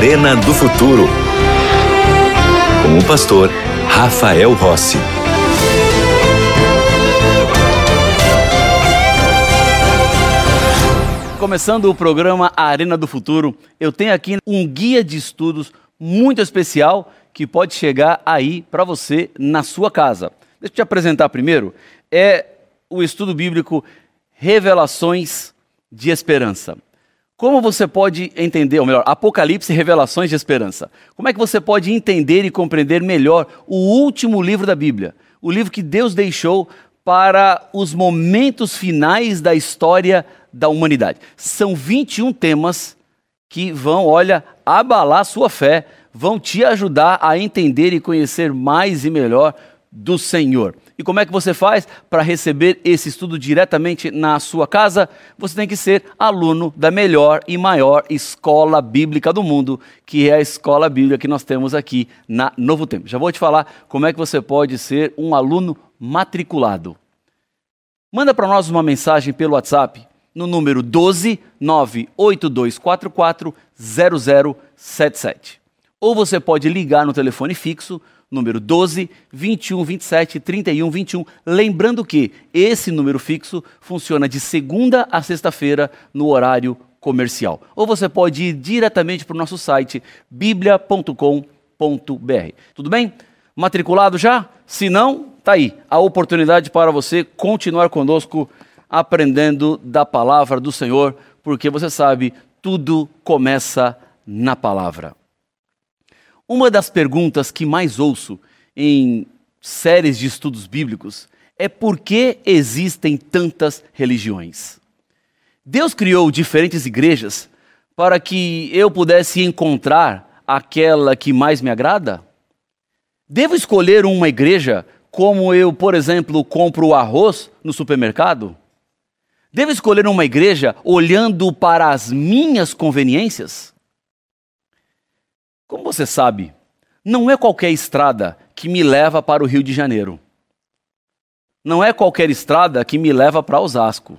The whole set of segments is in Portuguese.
Arena do Futuro. Com o pastor Rafael Rossi. Começando o programa Arena do Futuro, eu tenho aqui um guia de estudos muito especial que pode chegar aí para você na sua casa. Deixa eu te apresentar primeiro. É o estudo bíblico Revelações de Esperança. Como você pode entender, ou melhor, Apocalipse e Revelações de Esperança? Como é que você pode entender e compreender melhor o último livro da Bíblia? O livro que Deus deixou para os momentos finais da história da humanidade. São 21 temas que vão, olha, abalar sua fé, vão te ajudar a entender e conhecer mais e melhor do Senhor. E como é que você faz para receber esse estudo diretamente na sua casa? Você tem que ser aluno da melhor e maior escola bíblica do mundo, que é a escola bíblica que nós temos aqui na Novo Tempo. Já vou te falar como é que você pode ser um aluno matriculado. Manda para nós uma mensagem pelo WhatsApp no número 12 98244 0077. Ou você pode ligar no telefone fixo número 12 21 27 31 21. Lembrando que esse número fixo funciona de segunda a sexta-feira no horário comercial. Ou você pode ir diretamente para o nosso site biblia.com.br. Tudo bem? Matriculado já? Se não, tá aí a oportunidade para você continuar conosco aprendendo da palavra do Senhor, porque você sabe, tudo começa na palavra. Uma das perguntas que mais ouço em séries de estudos bíblicos é por que existem tantas religiões? Deus criou diferentes igrejas para que eu pudesse encontrar aquela que mais me agrada? Devo escolher uma igreja como eu, por exemplo, compro arroz no supermercado? Devo escolher uma igreja olhando para as minhas conveniências? Como você sabe, não é qualquer estrada que me leva para o Rio de Janeiro. Não é qualquer estrada que me leva para Osasco.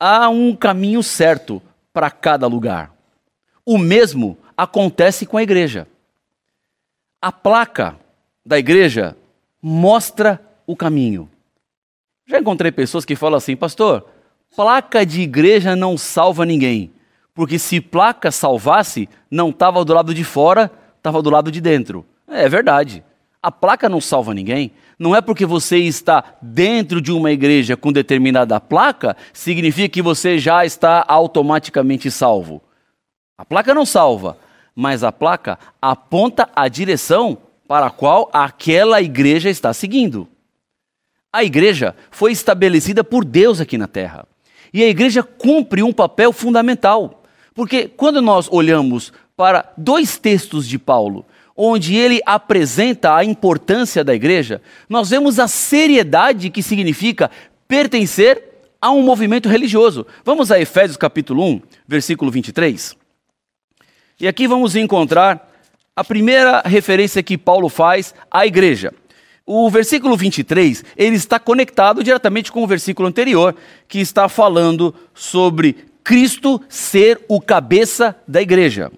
Há um caminho certo para cada lugar. O mesmo acontece com a igreja. A placa da igreja mostra o caminho. Já encontrei pessoas que falam assim, pastor, placa de igreja não salva ninguém. Porque se placa salvasse, não estava do lado de fora, estava do lado de dentro. É verdade. A placa não salva ninguém. Não é porque você está dentro de uma igreja com determinada placa, significa que você já está automaticamente salvo. A placa não salva, mas a placa aponta a direção para a qual aquela igreja está seguindo. A igreja foi estabelecida por Deus aqui na terra. E a igreja cumpre um papel fundamental. Porque quando nós olhamos para dois textos de Paulo, onde ele apresenta a importância da igreja, nós vemos a seriedade que significa pertencer a um movimento religioso. Vamos a Efésios capítulo 1, versículo 23. E aqui vamos encontrar a primeira referência que Paulo faz à igreja. O versículo 23, ele está conectado diretamente com o versículo anterior, que está falando sobre Cristo ser o cabeça da igreja.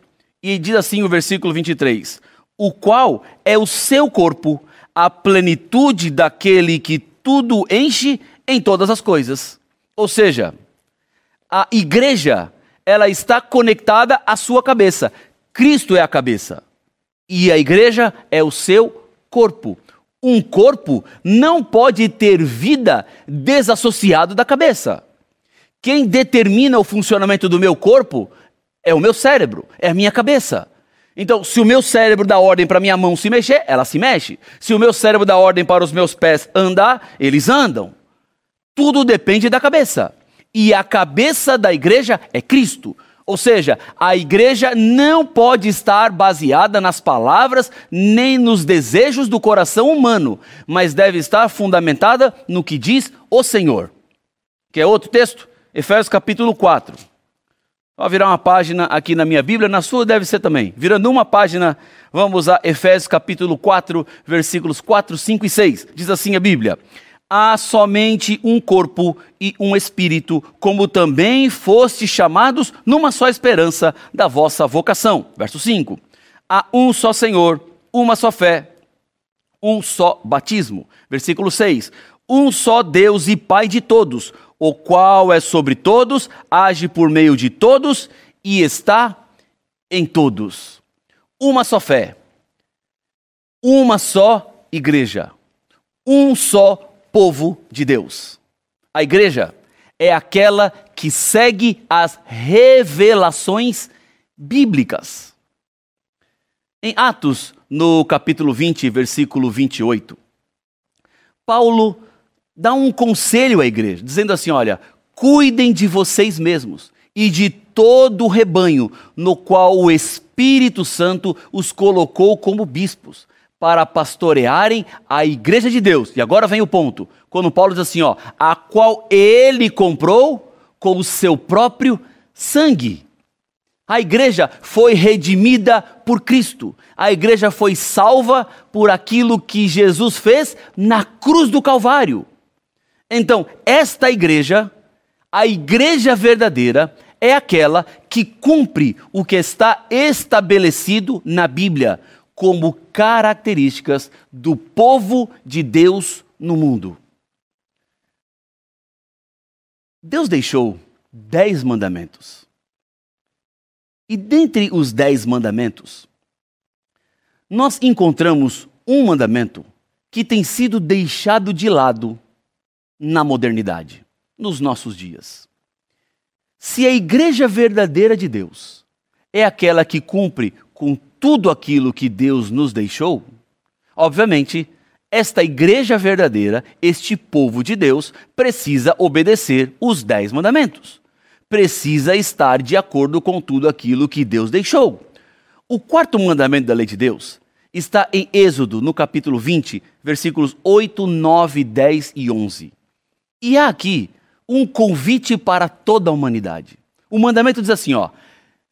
E diz assim o versículo 23: O qual é o seu corpo, a plenitude daquele que tudo enche em todas as coisas. Ou seja, a igreja, ela está conectada à sua cabeça. Cristo é a cabeça. E a igreja é o seu corpo. Um corpo não pode ter vida desassociado da cabeça. Quem determina o funcionamento do meu corpo é o meu cérebro, é a minha cabeça. Então, se o meu cérebro dá ordem para minha mão se mexer, ela se mexe. Se o meu cérebro dá ordem para os meus pés andar, eles andam. Tudo depende da cabeça. E a cabeça da igreja é Cristo. Ou seja, a igreja não pode estar baseada nas palavras nem nos desejos do coração humano, mas deve estar fundamentada no que diz o Senhor. Quer outro texto? Efésios capítulo 4. Vou virar uma página aqui na minha Bíblia, na sua deve ser também. Virando uma página, vamos a Efésios capítulo 4, versículos 4, 5 e 6. Diz assim a Bíblia: há somente um corpo e um espírito, como também foste chamados numa só esperança da vossa vocação. Verso 5. Há um só Senhor, uma só fé, um só batismo. Versículo 6. Um só Deus e Pai de todos, o qual é sobre todos, age por meio de todos e está em todos. Uma só fé, uma só igreja, um só povo de Deus. A igreja é aquela que segue as revelações bíblicas. Em Atos, no capítulo 20, versículo 28, Paulo dá um conselho à igreja, dizendo assim: olha, cuidem de vocês mesmos e de todo o rebanho no qual o Espírito Santo os colocou como bispos, para pastorearem a igreja de Deus. E agora vem o ponto, quando Paulo diz assim, ó, a qual ele comprou com o seu próprio sangue. A igreja foi redimida por Cristo. A igreja foi salva por aquilo que Jesus fez na cruz do Calvário. Então, esta igreja, a igreja verdadeira, é aquela que cumpre o que está estabelecido na Bíblia como características do povo de Deus no mundo. Deus deixou dez mandamentos. E dentre os dez mandamentos, nós encontramos um mandamento que tem sido deixado de lado na modernidade, nos nossos dias. Se a igreja verdadeira de Deus é aquela que cumpre com tudo aquilo que Deus nos deixou, obviamente, esta igreja verdadeira, este povo de Deus, precisa obedecer os dez mandamentos. Precisa estar de acordo com tudo aquilo que Deus deixou. O quarto mandamento da lei de Deus está em Êxodo, no capítulo 20, versículos 8, 9, 10 e 11. E há aqui um convite para toda a humanidade. O mandamento diz assim, ó: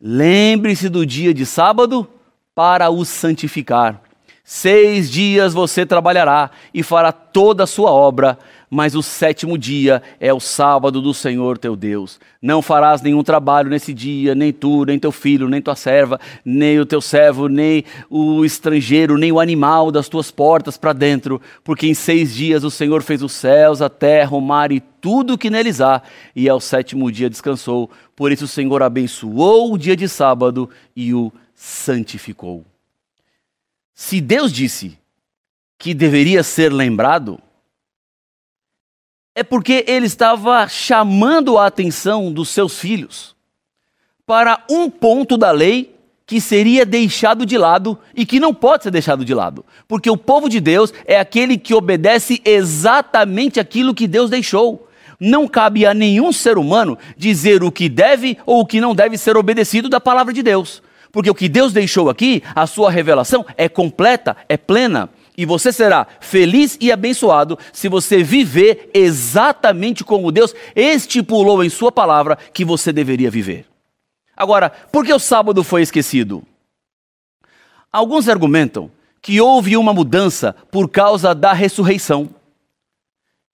Lembre-se do dia de sábado para o santificar. Seis dias você trabalhará e fará toda a sua obra, mas o sétimo dia é o sábado do Senhor teu Deus. Não farás nenhum trabalho nesse dia, nem tu, nem teu filho, nem tua serva, nem o teu servo, nem o estrangeiro, nem o animal das tuas portas para dentro, porque em seis dias o Senhor fez os céus, a terra, o mar e tudo o que neles há, e ao sétimo dia descansou. Por isso o Senhor abençoou o dia de sábado e o santificou. Se Deus disse que deveria ser lembrado, é porque ele estava chamando a atenção dos seus filhos para um ponto da lei que seria deixado de lado e que não pode ser deixado de lado, porque o povo de Deus é aquele que obedece exatamente aquilo que Deus deixou. Não cabe a nenhum ser humano dizer o que deve ou o que não deve ser obedecido da palavra de Deus. Porque o que Deus deixou aqui, a sua revelação, é completa, é plena. E você será feliz e abençoado se você viver exatamente como Deus estipulou em Sua palavra que você deveria viver. Agora, por que o sábado foi esquecido? Alguns argumentam que houve uma mudança por causa da ressurreição.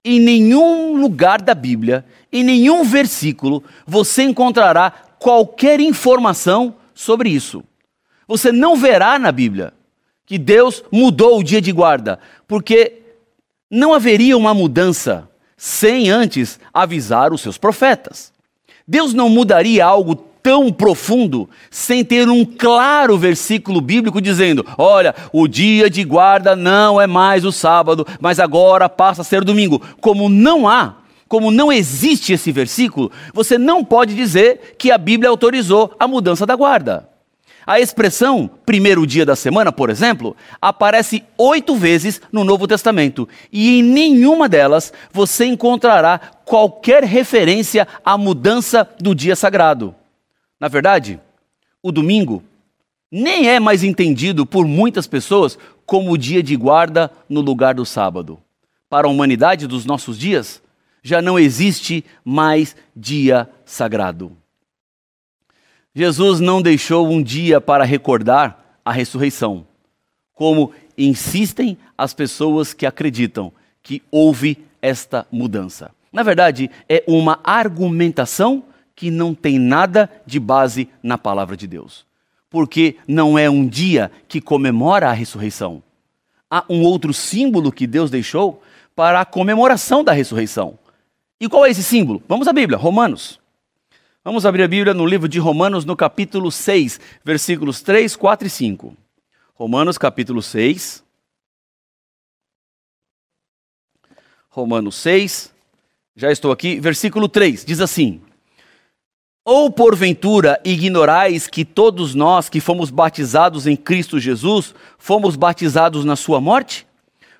Em nenhum lugar da Bíblia, em nenhum versículo, você encontrará qualquer informação sobre isso. Você não verá na Bíblia que Deus mudou o dia de guarda, porque não haveria uma mudança sem antes avisar os seus profetas. Deus não mudaria algo tão profundo sem ter um claro versículo bíblico dizendo: olha, o dia de guarda não é mais o sábado, mas agora passa a ser domingo. Como não há como não existe esse versículo, você não pode dizer que a Bíblia autorizou a mudança da guarda. A expressão primeiro dia da semana, por exemplo, aparece oito vezes no Novo Testamento e em nenhuma delas você encontrará qualquer referência à mudança do dia sagrado. Na verdade, o domingo nem é mais entendido por muitas pessoas como o dia de guarda no lugar do sábado. Para a humanidade dos nossos dias, já não existe mais dia sagrado. Jesus não deixou um dia para recordar a ressurreição, como insistem as pessoas que acreditam que houve esta mudança? Na verdade, é uma argumentação que não tem nada de base na palavra de Deus. Porque não é um dia que comemora a ressurreição. Há um outro símbolo que Deus deixou para a comemoração da ressurreição. E qual é esse símbolo? Vamos à Bíblia, Romanos. Vamos abrir a Bíblia no livro de Romanos, no capítulo 6, versículos 3, 4 e 5. Romanos, capítulo 6. Romanos 6, já estou aqui, versículo 3, diz assim: Ou porventura ignorais que todos nós que fomos batizados em Cristo Jesus, fomos batizados na sua morte?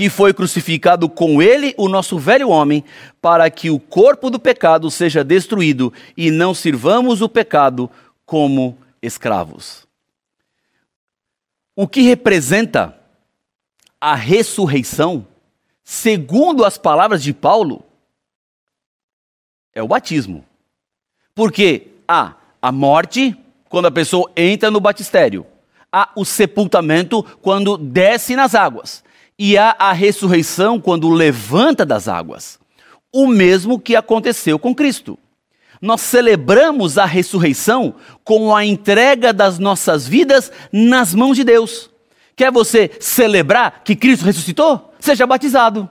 que foi crucificado com ele o nosso velho homem, para que o corpo do pecado seja destruído e não sirvamos o pecado como escravos. O que representa a ressurreição, segundo as palavras de Paulo, é o batismo. Porque há a morte, quando a pessoa entra no batistério, há o sepultamento, quando desce nas águas e há a ressurreição quando levanta das águas. O mesmo que aconteceu com Cristo. Nós celebramos a ressurreição com a entrega das nossas vidas nas mãos de Deus. Quer você celebrar que Cristo ressuscitou? Seja batizado.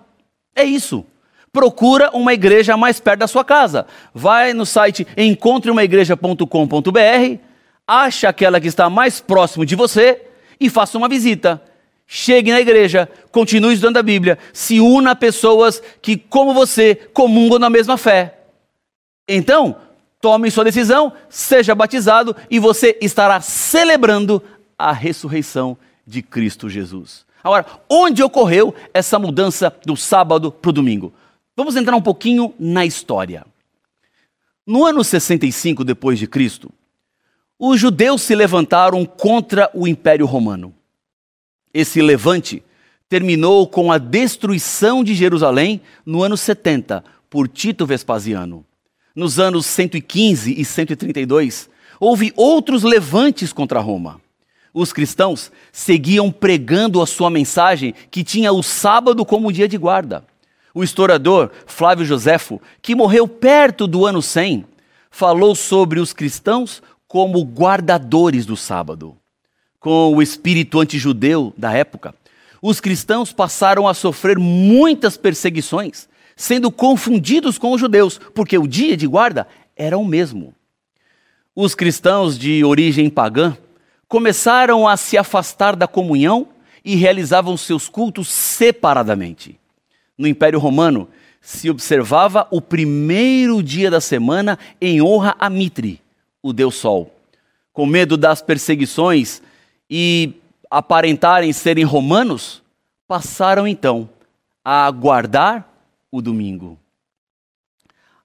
É isso. Procura uma igreja mais perto da sua casa. Vai no site encontreumaigreja.com.br, acha aquela que está mais próximo de você e faça uma visita chegue na igreja, continue estudando a Bíblia, se una a pessoas que, como você, comungam na mesma fé. Então, tome sua decisão, seja batizado e você estará celebrando a ressurreição de Cristo Jesus. Agora, onde ocorreu essa mudança do sábado para o domingo? Vamos entrar um pouquinho na história. No ano 65 depois de Cristo, os judeus se levantaram contra o Império Romano. Esse levante terminou com a destruição de Jerusalém no ano 70 por Tito Vespasiano. Nos anos 115 e 132, houve outros levantes contra Roma. Os cristãos seguiam pregando a sua mensagem que tinha o sábado como dia de guarda. O historiador Flávio Joséfo, que morreu perto do ano 100, falou sobre os cristãos como guardadores do sábado com o espírito antijudeu da época, os cristãos passaram a sofrer muitas perseguições, sendo confundidos com os judeus, porque o dia de guarda era o mesmo. Os cristãos de origem pagã começaram a se afastar da comunhão e realizavam seus cultos separadamente. No Império Romano, se observava o primeiro dia da semana em honra a Mitre, o deus Sol. Com medo das perseguições, e aparentarem serem romanos, passaram então a guardar o domingo.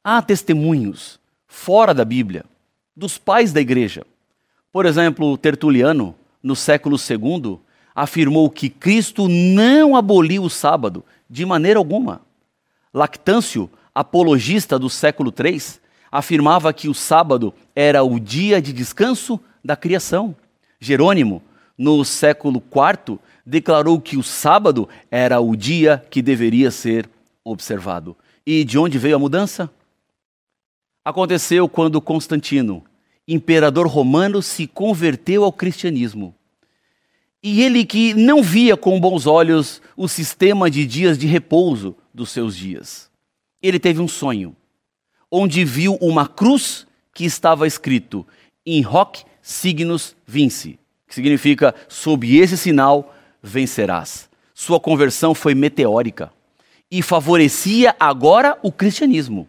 Há testemunhos fora da Bíblia dos pais da igreja. Por exemplo, Tertuliano, no século II, afirmou que Cristo não aboliu o sábado de maneira alguma. Lactâncio, apologista do século III, afirmava que o sábado era o dia de descanso da criação. Jerônimo, no século IV, declarou que o sábado era o dia que deveria ser observado. E de onde veio a mudança? Aconteceu quando Constantino, imperador romano, se converteu ao cristianismo. E ele que não via com bons olhos o sistema de dias de repouso dos seus dias. Ele teve um sonho, onde viu uma cruz que estava escrito in hoc signus vinci significa sob esse sinal vencerás. Sua conversão foi meteórica e favorecia agora o cristianismo.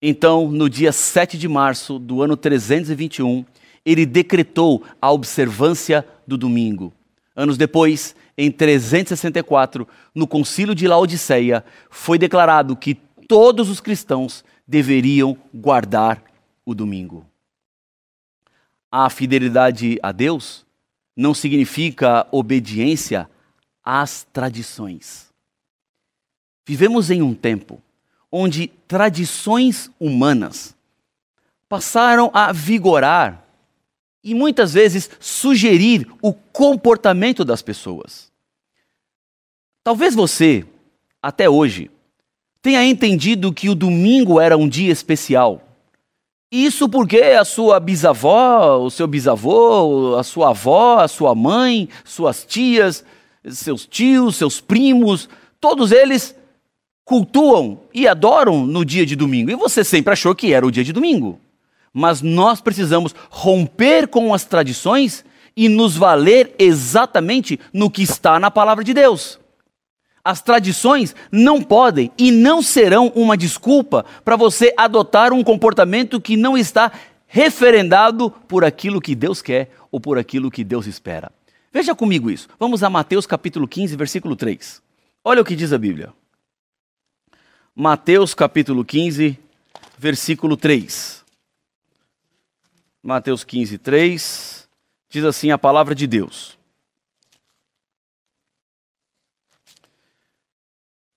Então, no dia 7 de março do ano 321, ele decretou a observância do domingo. Anos depois, em 364, no Concílio de Laodiceia, foi declarado que todos os cristãos deveriam guardar o domingo. A fidelidade a Deus não significa obediência às tradições. Vivemos em um tempo onde tradições humanas passaram a vigorar e muitas vezes sugerir o comportamento das pessoas. Talvez você, até hoje, tenha entendido que o domingo era um dia especial. Isso porque a sua bisavó, o seu bisavô, a sua avó, a sua mãe, suas tias, seus tios, seus primos, todos eles cultuam e adoram no dia de domingo. E você sempre achou que era o dia de domingo. Mas nós precisamos romper com as tradições e nos valer exatamente no que está na palavra de Deus. As tradições não podem e não serão uma desculpa para você adotar um comportamento que não está referendado por aquilo que Deus quer ou por aquilo que Deus espera. Veja comigo isso. Vamos a Mateus capítulo 15, versículo 3. Olha o que diz a Bíblia. Mateus capítulo 15, versículo 3. Mateus 15, 3. Diz assim a palavra de Deus.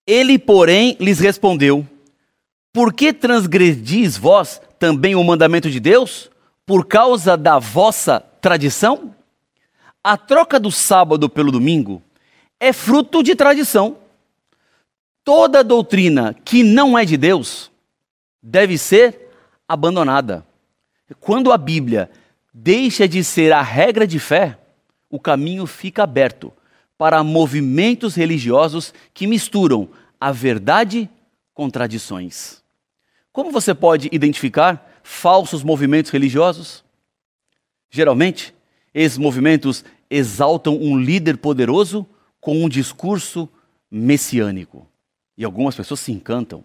Ele, porém, lhes respondeu: Por que transgredis vós também o mandamento de Deus? Por causa da vossa tradição? A troca do sábado pelo domingo é fruto de tradição. Toda doutrina que não é de Deus deve ser abandonada. Quando a Bíblia deixa de ser a regra de fé, o caminho fica aberto para movimentos religiosos que misturam a verdade com tradições. Como você pode identificar falsos movimentos religiosos? Geralmente, esses movimentos exaltam um líder poderoso com um discurso messiânico. E algumas pessoas se encantam.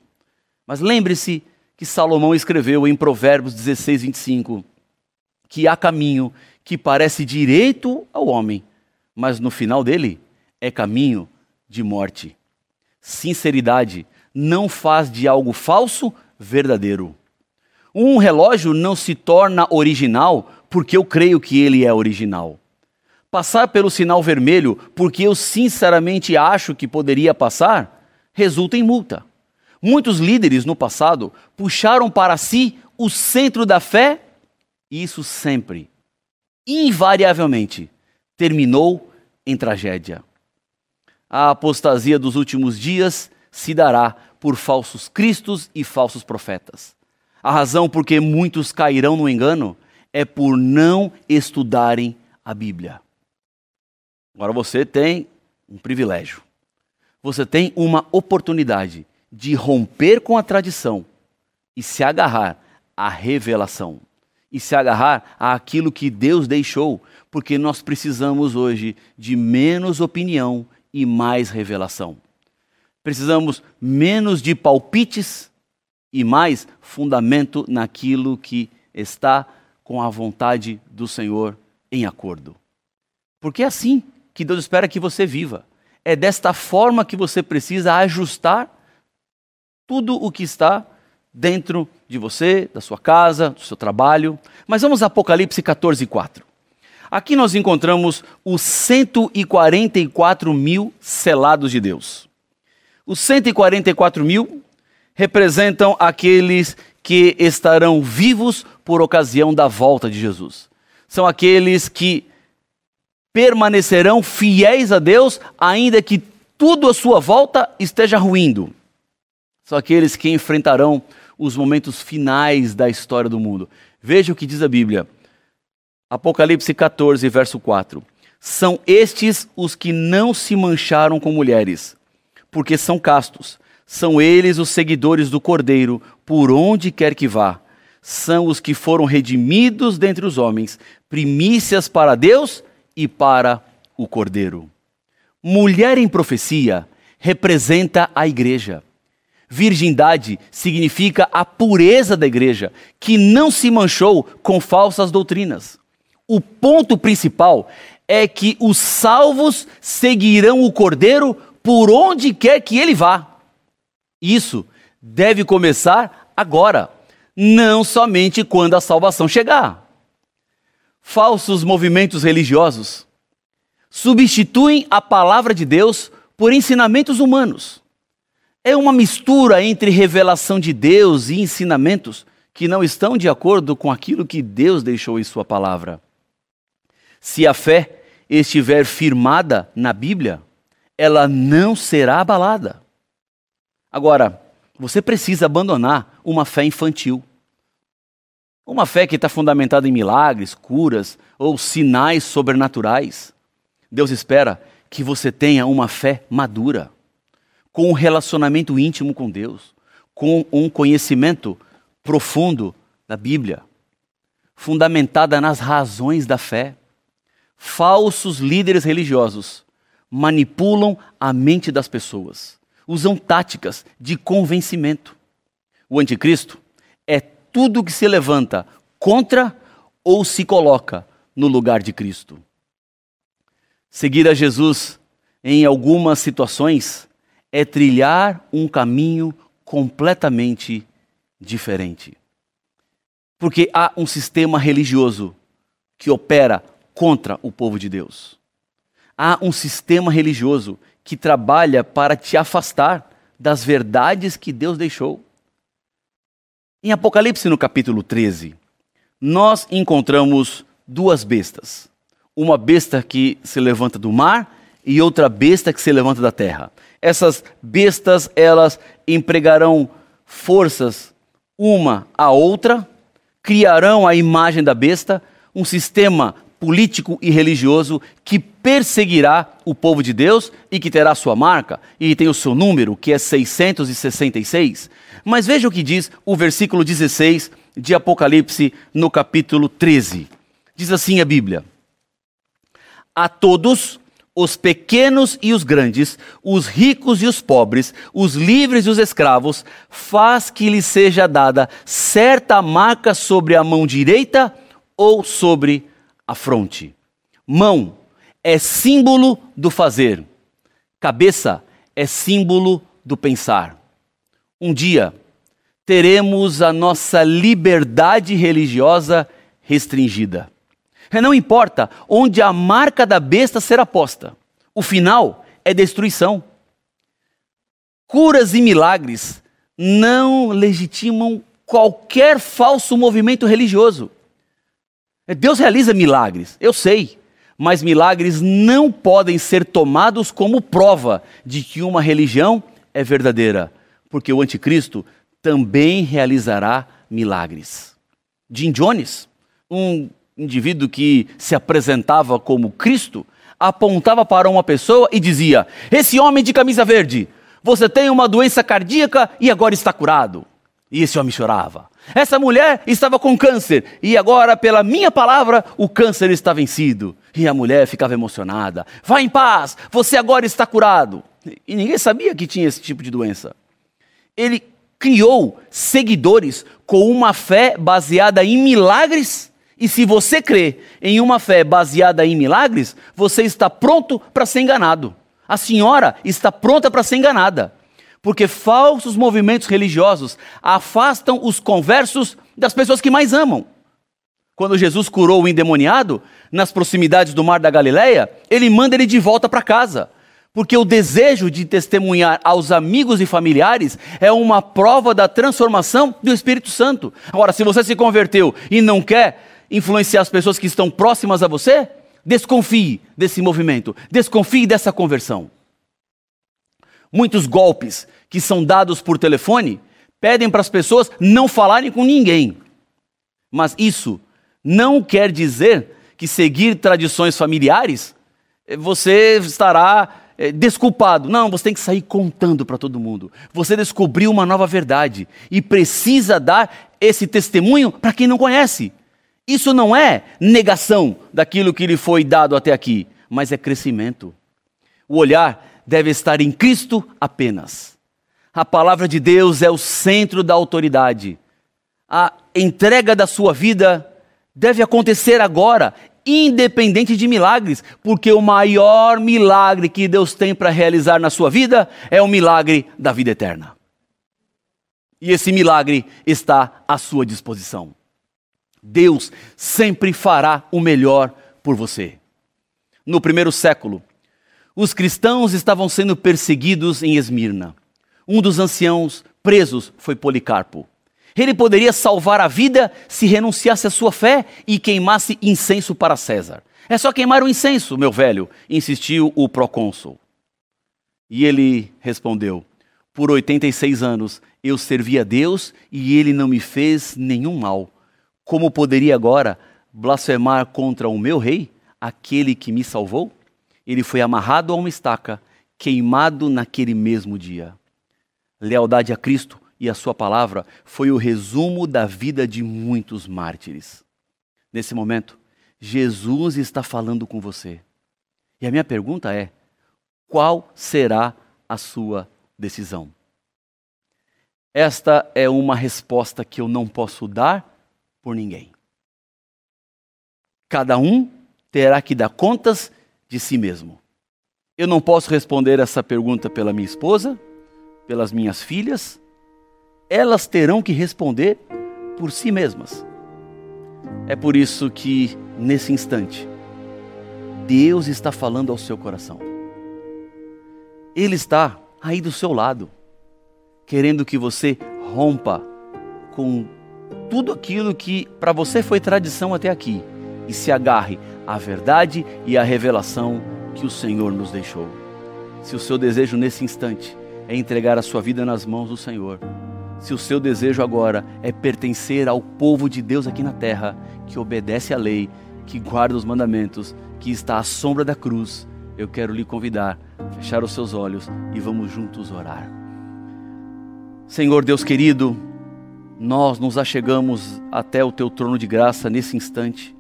Mas lembre-se que Salomão escreveu em Provérbios 16, 25, que há caminho que parece direito ao homem, mas no final dele é caminho de morte. Sinceridade não faz de algo falso verdadeiro. Um relógio não se torna original porque eu creio que ele é original. Passar pelo sinal vermelho porque eu sinceramente acho que poderia passar resulta em multa. Muitos líderes no passado puxaram para si o centro da fé e isso sempre, invariavelmente, terminou em tragédia a apostasia dos últimos dias se dará por falsos cristos e falsos profetas. A razão por que muitos cairão no engano é por não estudarem a Bíblia. Agora você tem um privilégio. Você tem uma oportunidade de romper com a tradição e se agarrar à revelação e se agarrar àquilo que Deus deixou, porque nós precisamos hoje de menos opinião e mais revelação. Precisamos menos de palpites e mais fundamento naquilo que está com a vontade do Senhor em acordo. Porque é assim que Deus espera que você viva. É desta forma que você precisa ajustar tudo o que está dentro de você, da sua casa, do seu trabalho. Mas vamos a Apocalipse 14, 4. Aqui nós encontramos os 144 mil selados de Deus. Os 144 mil representam aqueles que estarão vivos por ocasião da volta de Jesus. São aqueles que permanecerão fiéis a Deus, ainda que tudo à sua volta esteja ruindo. São aqueles que enfrentarão os momentos finais da história do mundo. Veja o que diz a Bíblia. Apocalipse 14, verso 4. São estes os que não se mancharam com mulheres, porque são castos. São eles os seguidores do Cordeiro, por onde quer que vá. São os que foram redimidos dentre os homens, primícias para Deus e para o Cordeiro. Mulher em profecia representa a igreja. Virgindade significa a pureza da igreja, que não se manchou com falsas doutrinas. O ponto principal é que os salvos seguirão o Cordeiro por onde quer que ele vá. Isso deve começar agora, não somente quando a salvação chegar. falsos movimentos religiosos substituem a palavra de Deus por ensinamentos humanos. É uma mistura entre revelação de Deus e ensinamentos que não estão de acordo com aquilo que Deus deixou em Sua palavra. Se a fé estiver firmada na Bíblia, ela não será abalada. Agora, você precisa abandonar uma fé infantil. Uma fé que está fundamentada em milagres, curas ou sinais sobrenaturais. Deus espera que você tenha uma fé madura, com um relacionamento íntimo com Deus, com um conhecimento profundo da Bíblia, fundamentada nas razões da fé. Falsos líderes religiosos manipulam a mente das pessoas, usam táticas de convencimento. O anticristo é tudo que se levanta contra ou se coloca no lugar de Cristo. Seguir a Jesus em algumas situações é trilhar um caminho completamente diferente. Porque há um sistema religioso que opera contra o povo de Deus. Há um sistema religioso que trabalha para te afastar das verdades que Deus deixou. Em Apocalipse, no capítulo 13, nós encontramos duas bestas. Uma besta que se levanta do mar e outra besta que se levanta da terra. Essas bestas, elas empregarão forças uma à outra, criarão a imagem da besta, um sistema político e religioso que perseguirá o povo de Deus e que terá sua marca e tem o seu número, que é 666. Mas veja o que diz o versículo 16 de Apocalipse, no capítulo 13. Diz assim a Bíblia: A todos os pequenos e os grandes, os ricos e os pobres, os livres e os escravos, faz que lhes seja dada certa marca sobre a mão direita ou sobre a fronte. Mão é símbolo do fazer, cabeça é símbolo do pensar. Um dia teremos a nossa liberdade religiosa restringida. Não importa onde a marca da besta será posta, o final é destruição. Curas e milagres não legitimam qualquer falso movimento religioso. Deus realiza milagres, eu sei, mas milagres não podem ser tomados como prova de que uma religião é verdadeira, porque o anticristo também realizará milagres. Jim Jones, um indivíduo que se apresentava como Cristo, apontava para uma pessoa e dizia: Esse homem de camisa verde, você tem uma doença cardíaca e agora está curado. E esse homem chorava. Essa mulher estava com câncer e agora, pela minha palavra, o câncer está vencido. E a mulher ficava emocionada. Vá em paz, você agora está curado. E ninguém sabia que tinha esse tipo de doença. Ele criou seguidores com uma fé baseada em milagres. E se você crê em uma fé baseada em milagres, você está pronto para ser enganado. A senhora está pronta para ser enganada porque falsos movimentos religiosos afastam os conversos das pessoas que mais amam. Quando Jesus curou o endemoniado nas proximidades do Mar da Galileia, ele manda ele de volta para casa, porque o desejo de testemunhar aos amigos e familiares é uma prova da transformação do Espírito Santo. Agora, se você se converteu e não quer influenciar as pessoas que estão próximas a você, desconfie desse movimento, desconfie dessa conversão. Muitos golpes que são dados por telefone pedem para as pessoas não falarem com ninguém. Mas isso não quer dizer que seguir tradições familiares eh, você estará é, desculpado. Não, você tem que sair contando para todo mundo. Você descobriu uma nova verdade e precisa dar esse testemunho para quem não conhece. Isso não é negação daquilo que lhe foi dado até aqui, mas é crescimento. O olhar deve estar em Cristo apenas. A palavra de Deus é o centro da autoridade. A entrega da sua vida deve acontecer agora, independente de milagres, porque o maior milagre que Deus tem para realizar na sua vida é o milagre da vida eterna. E esse milagre está à sua disposição. Deus sempre fará o melhor por você. No primeiro século, os cristãos estavam sendo perseguidos em Esmirna. Um dos anciãos presos foi Policarpo. Ele poderia salvar a vida se renunciasse à sua fé e queimasse incenso para César. É só queimar o incenso, meu velho, insistiu o procônsul. E ele respondeu: Por 86 anos eu servi a Deus e ele não me fez nenhum mal. Como poderia agora blasfemar contra o meu rei, aquele que me salvou? Ele foi amarrado a uma estaca, queimado naquele mesmo dia. Lealdade a Cristo e a Sua palavra foi o resumo da vida de muitos mártires. Nesse momento, Jesus está falando com você. E a minha pergunta é: qual será a sua decisão? Esta é uma resposta que eu não posso dar por ninguém. Cada um terá que dar contas de si mesmo. Eu não posso responder essa pergunta pela minha esposa, pelas minhas filhas, elas terão que responder por si mesmas. É por isso que, nesse instante, Deus está falando ao seu coração. Ele está aí do seu lado, querendo que você rompa com tudo aquilo que para você foi tradição até aqui e se agarre à verdade e à revelação que o Senhor nos deixou. Se o seu desejo nesse instante é entregar a sua vida nas mãos do Senhor, se o seu desejo agora é pertencer ao povo de Deus aqui na terra, que obedece à lei, que guarda os mandamentos, que está à sombra da cruz, eu quero lhe convidar a fechar os seus olhos e vamos juntos orar. Senhor Deus querido, nós nos achegamos até o teu trono de graça nesse instante,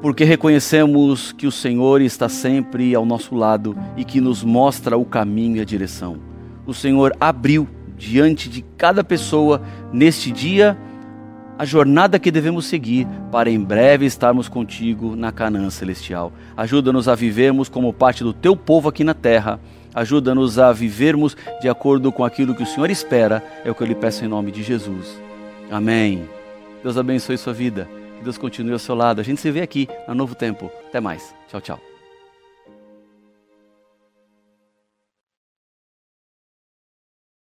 porque reconhecemos que o Senhor está sempre ao nosso lado e que nos mostra o caminho e a direção. O Senhor abriu diante de cada pessoa neste dia a jornada que devemos seguir para em breve estarmos contigo na Canaã celestial. Ajuda-nos a vivermos como parte do teu povo aqui na terra. Ajuda-nos a vivermos de acordo com aquilo que o Senhor espera. É o que eu lhe peço em nome de Jesus. Amém. Deus abençoe sua vida. Que Deus continue ao seu lado. A gente se vê aqui no Novo Tempo. Até mais. Tchau, tchau.